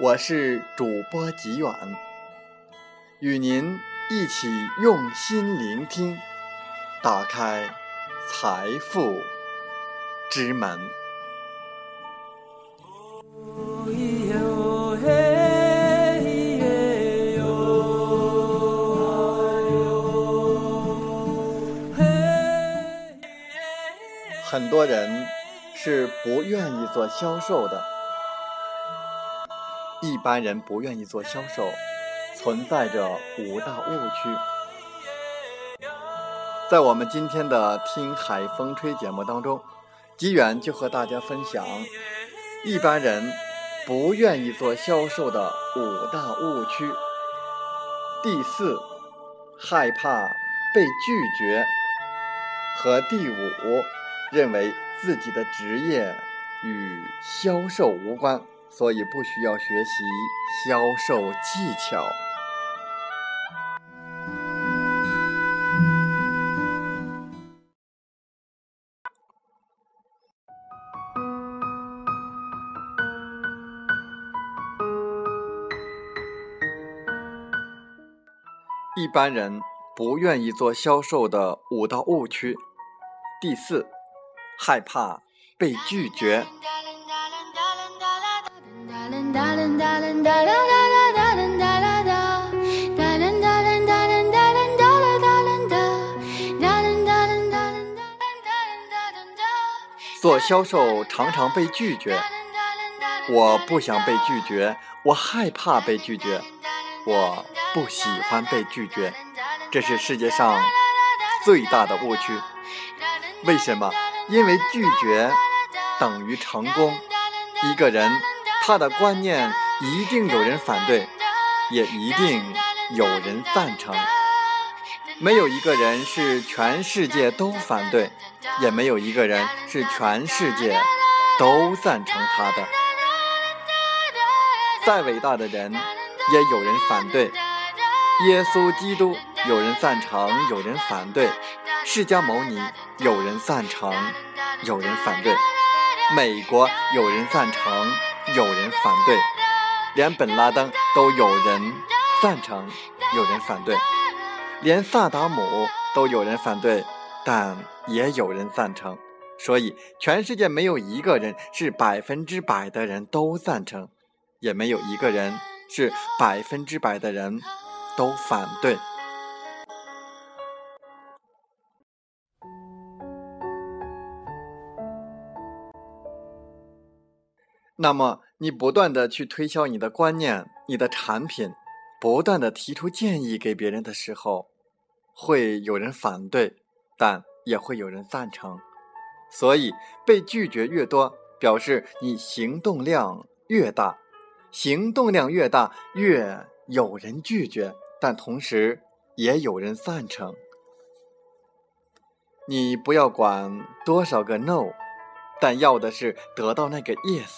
我是主播吉远，与您一起用心聆听。打开财富之门。很多人是不愿意做销售的，一般人不愿意做销售，存在着五大误区。在我们今天的《听海风吹》节目当中，吉远就和大家分享一般人不愿意做销售的五大误区。第四，害怕被拒绝；和第五，认为自己的职业与销售无关，所以不需要学习销售技巧。一般人不愿意做销售的五道误区：第四，害怕被拒绝。做销售常常被拒绝，我不想被拒绝，我害怕被拒绝，我。不喜欢被拒绝，这是世界上最大的误区。为什么？因为拒绝等于成功。一个人，他的观念一定有人反对，也一定有人赞成。没有一个人是全世界都反对，也没有一个人是全世界都赞成他的。再伟大的人，也有人反对。耶稣基督有人赞成，有人反对；释迦牟尼有人赞成，有人反对；美国有人赞成，有人反对；连本拉登都有人赞成，有人反对；连萨达姆都有人反对，但也有人赞成。所以，全世界没有一个人是百分之百的人都赞成，也没有一个人是百分之百的人。都反对。那么，你不断的去推销你的观念、你的产品，不断的提出建议给别人的时候，会有人反对，但也会有人赞成。所以，被拒绝越多，表示你行动量越大，行动量越大，越有人拒绝。但同时，也有人赞成。你不要管多少个 no，但要的是得到那个 yes。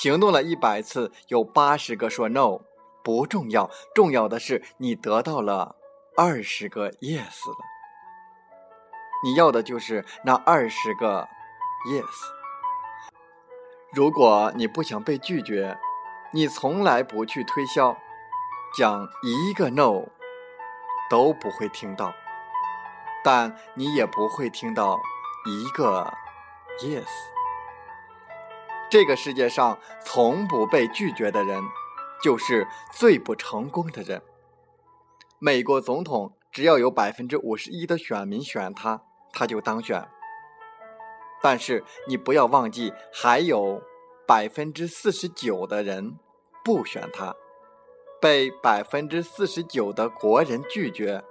行动了一百次，有八十个说 no，不重要，重要的是你得到了二十个 yes 了。你要的就是那二十个 yes。如果你不想被拒绝，你从来不去推销。讲一个 no 都不会听到，但你也不会听到一个 yes。这个世界上从不被拒绝的人，就是最不成功的人。美国总统只要有百分之五十一的选民选他，他就当选。但是你不要忘记，还有百分之四十九的人不选他，被百分之四十九的国人拒绝，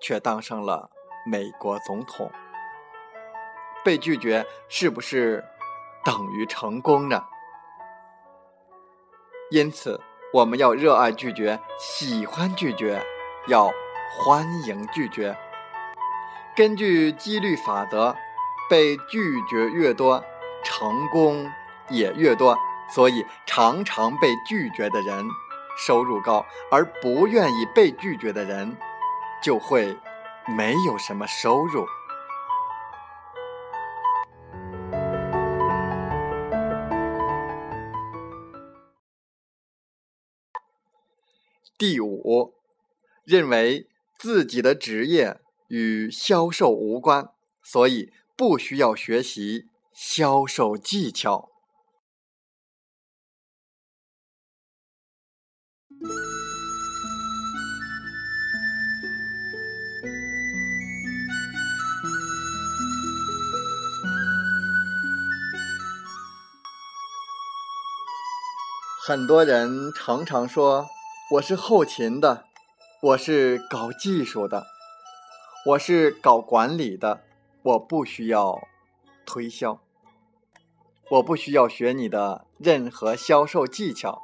却当上了美国总统。被拒绝是不是等于成功呢？因此，我们要热爱拒绝，喜欢拒绝，要欢迎拒绝。根据几率法则。被拒绝越多，成功也越多。所以，常常被拒绝的人收入高，而不愿意被拒绝的人就会没有什么收入。第五，认为自己的职业与销售无关，所以。不需要学习销售技巧。很多人常常说：“我是后勤的，我是搞技术的，我是搞管理的。”我不需要推销，我不需要学你的任何销售技巧，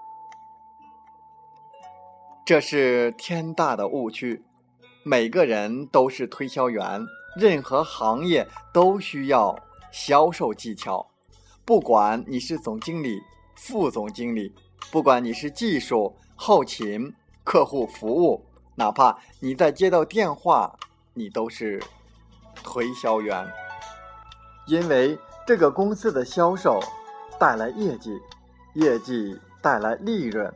这是天大的误区。每个人都是推销员，任何行业都需要销售技巧。不管你是总经理、副总经理，不管你是技术、后勤、客户服务，哪怕你在接到电话，你都是。推销员，因为这个公司的销售带来业绩，业绩带来利润，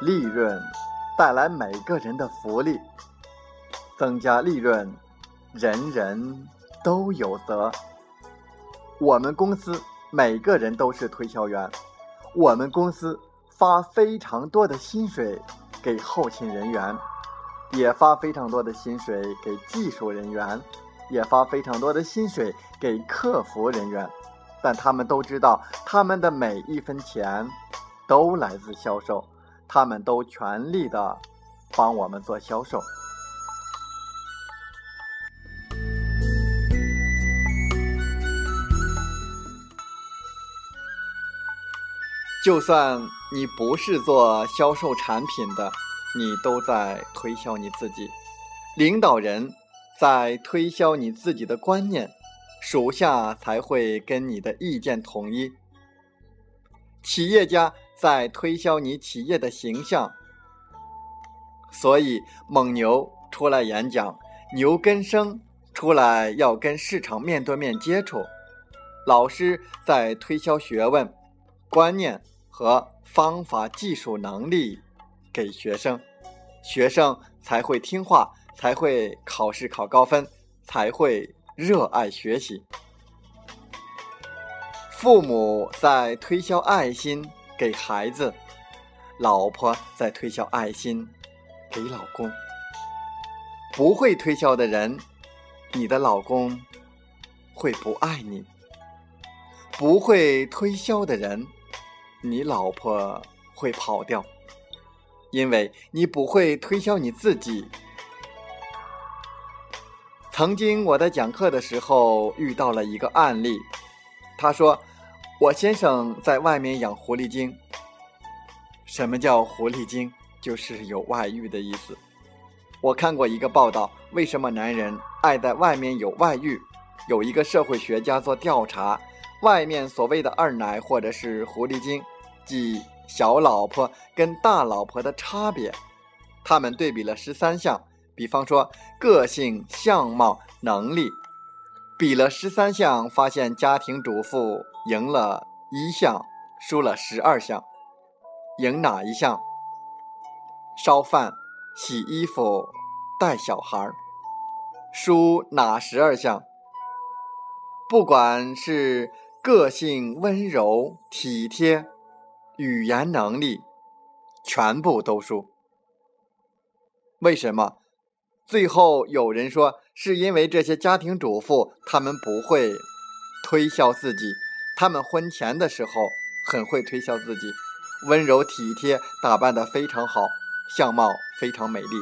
利润带来每个人的福利，增加利润，人人都有责。我们公司每个人都是推销员，我们公司发非常多的薪水给后勤人员，也发非常多的薪水给技术人员。也发非常多的薪水给客服人员，但他们都知道，他们的每一分钱都来自销售，他们都全力的帮我们做销售。就算你不是做销售产品的，你都在推销你自己，领导人。在推销你自己的观念，属下才会跟你的意见统一。企业家在推销你企业的形象，所以蒙牛出来演讲，牛根生出来要跟市场面对面接触。老师在推销学问、观念和方法、技术能力给学生，学生才会听话。才会考试考高分，才会热爱学习。父母在推销爱心给孩子，老婆在推销爱心给老公。不会推销的人，你的老公会不爱你；不会推销的人，你老婆会跑掉，因为你不会推销你自己。曾经我在讲课的时候遇到了一个案例，他说：“我先生在外面养狐狸精。什么叫狐狸精？就是有外遇的意思。我看过一个报道，为什么男人爱在外面有外遇？有一个社会学家做调查，外面所谓的二奶或者是狐狸精，即小老婆跟大老婆的差别，他们对比了十三项。”比方说，个性、相貌、能力，比了十三项，发现家庭主妇赢了一项，输了十二项。赢哪一项？烧饭、洗衣服、带小孩输哪十二项？不管是个性温柔体贴，语言能力全部都输。为什么？最后有人说，是因为这些家庭主妇，她们不会推销自己，她们婚前的时候很会推销自己，温柔体贴，打扮得非常好，相貌非常美丽，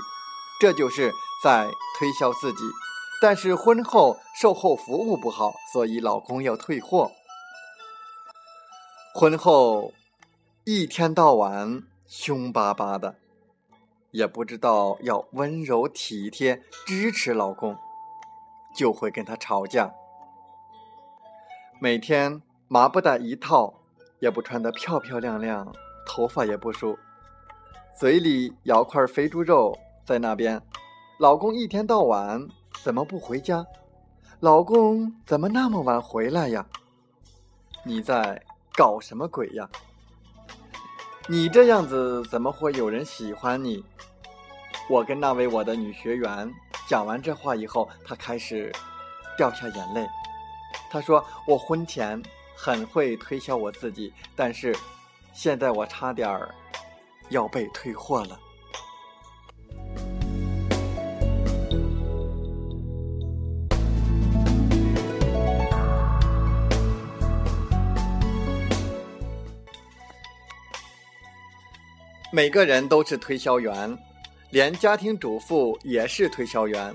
这就是在推销自己。但是婚后售后服务不好，所以老公要退货。婚后一天到晚凶巴巴的。也不知道要温柔体贴支持老公，就会跟他吵架。每天麻布袋一套，也不穿得漂漂亮亮，头发也不梳，嘴里咬块肥猪肉，在那边，老公一天到晚怎么不回家？老公怎么那么晚回来呀？你在搞什么鬼呀？你这样子怎么会有人喜欢你？我跟那位我的女学员讲完这话以后，她开始掉下眼泪。她说：“我婚前很会推销我自己，但是现在我差点儿要被退货了。”每个人都是推销员。连家庭主妇也是推销员，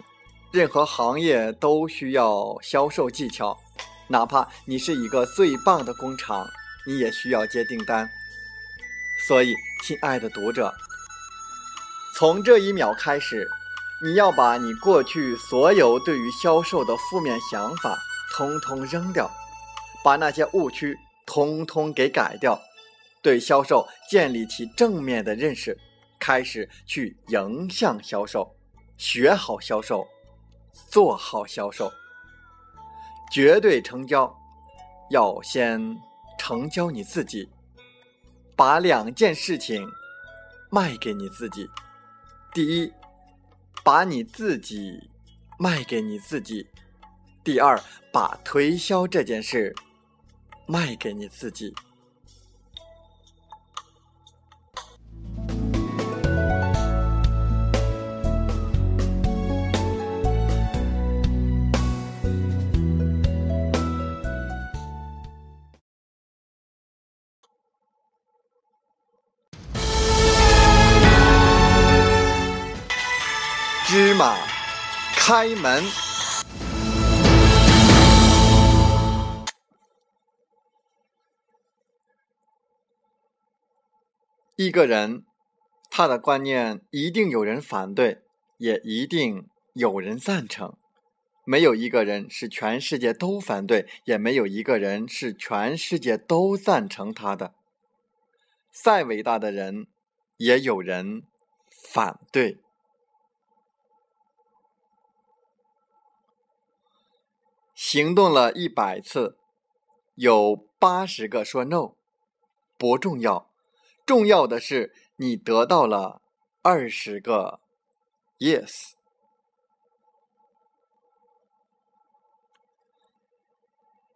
任何行业都需要销售技巧，哪怕你是一个最棒的工厂，你也需要接订单。所以，亲爱的读者，从这一秒开始，你要把你过去所有对于销售的负面想法通通扔掉，把那些误区通通给改掉，对销售建立起正面的认识。开始去迎向销售，学好销售，做好销售，绝对成交。要先成交你自己，把两件事情卖给你自己。第一，把你自己卖给你自己；第二，把推销这件事卖给你自己。开门。一个人，他的观念一定有人反对，也一定有人赞成。没有一个人是全世界都反对，也没有一个人是全世界都赞成他的。再伟大的人，也有人反对。行动了一百次，有八十个说 no，不重要，重要的是你得到了二十个 yes。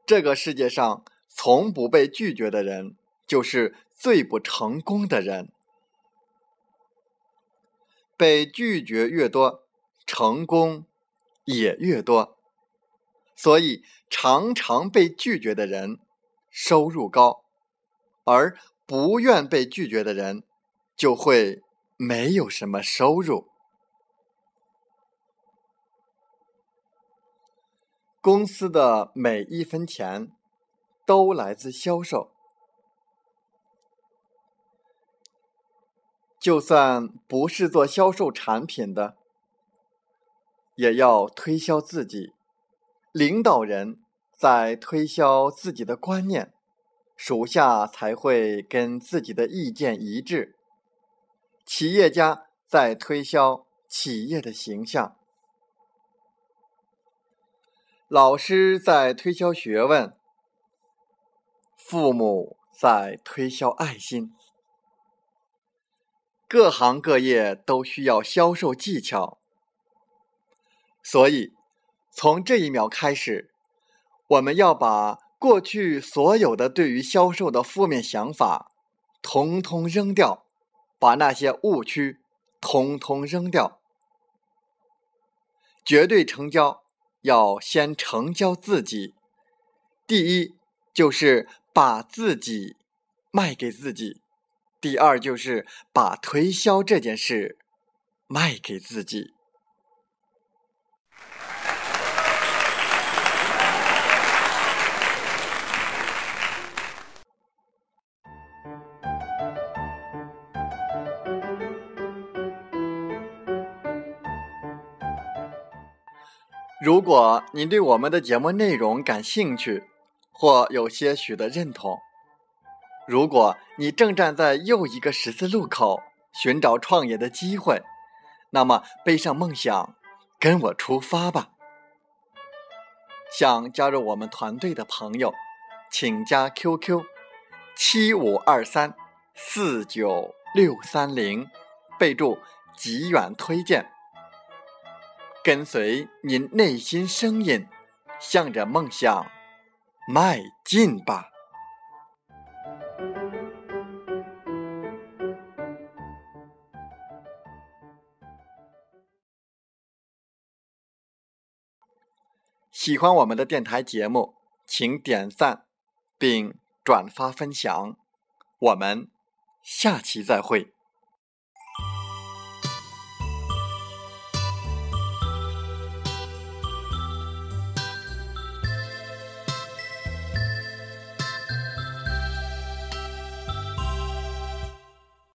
这个世界上从不被拒绝的人，就是最不成功的人。被拒绝越多，成功也越多。所以，常常被拒绝的人收入高，而不愿被拒绝的人就会没有什么收入。公司的每一分钱都来自销售，就算不是做销售产品的，也要推销自己。领导人在推销自己的观念，属下才会跟自己的意见一致。企业家在推销企业的形象，老师在推销学问，父母在推销爱心。各行各业都需要销售技巧，所以。从这一秒开始，我们要把过去所有的对于销售的负面想法，统统扔掉，把那些误区统统扔掉。绝对成交，要先成交自己。第一就是把自己卖给自己，第二就是把推销这件事卖给自己。如果您对我们的节目内容感兴趣，或有些许的认同，如果你正站在又一个十字路口寻找创业的机会，那么背上梦想，跟我出发吧！想加入我们团队的朋友，请加 QQ：七五二三四九六三零，备注“极远推荐”。跟随您内心声音，向着梦想迈进吧！喜欢我们的电台节目，请点赞并转发分享。我们下期再会。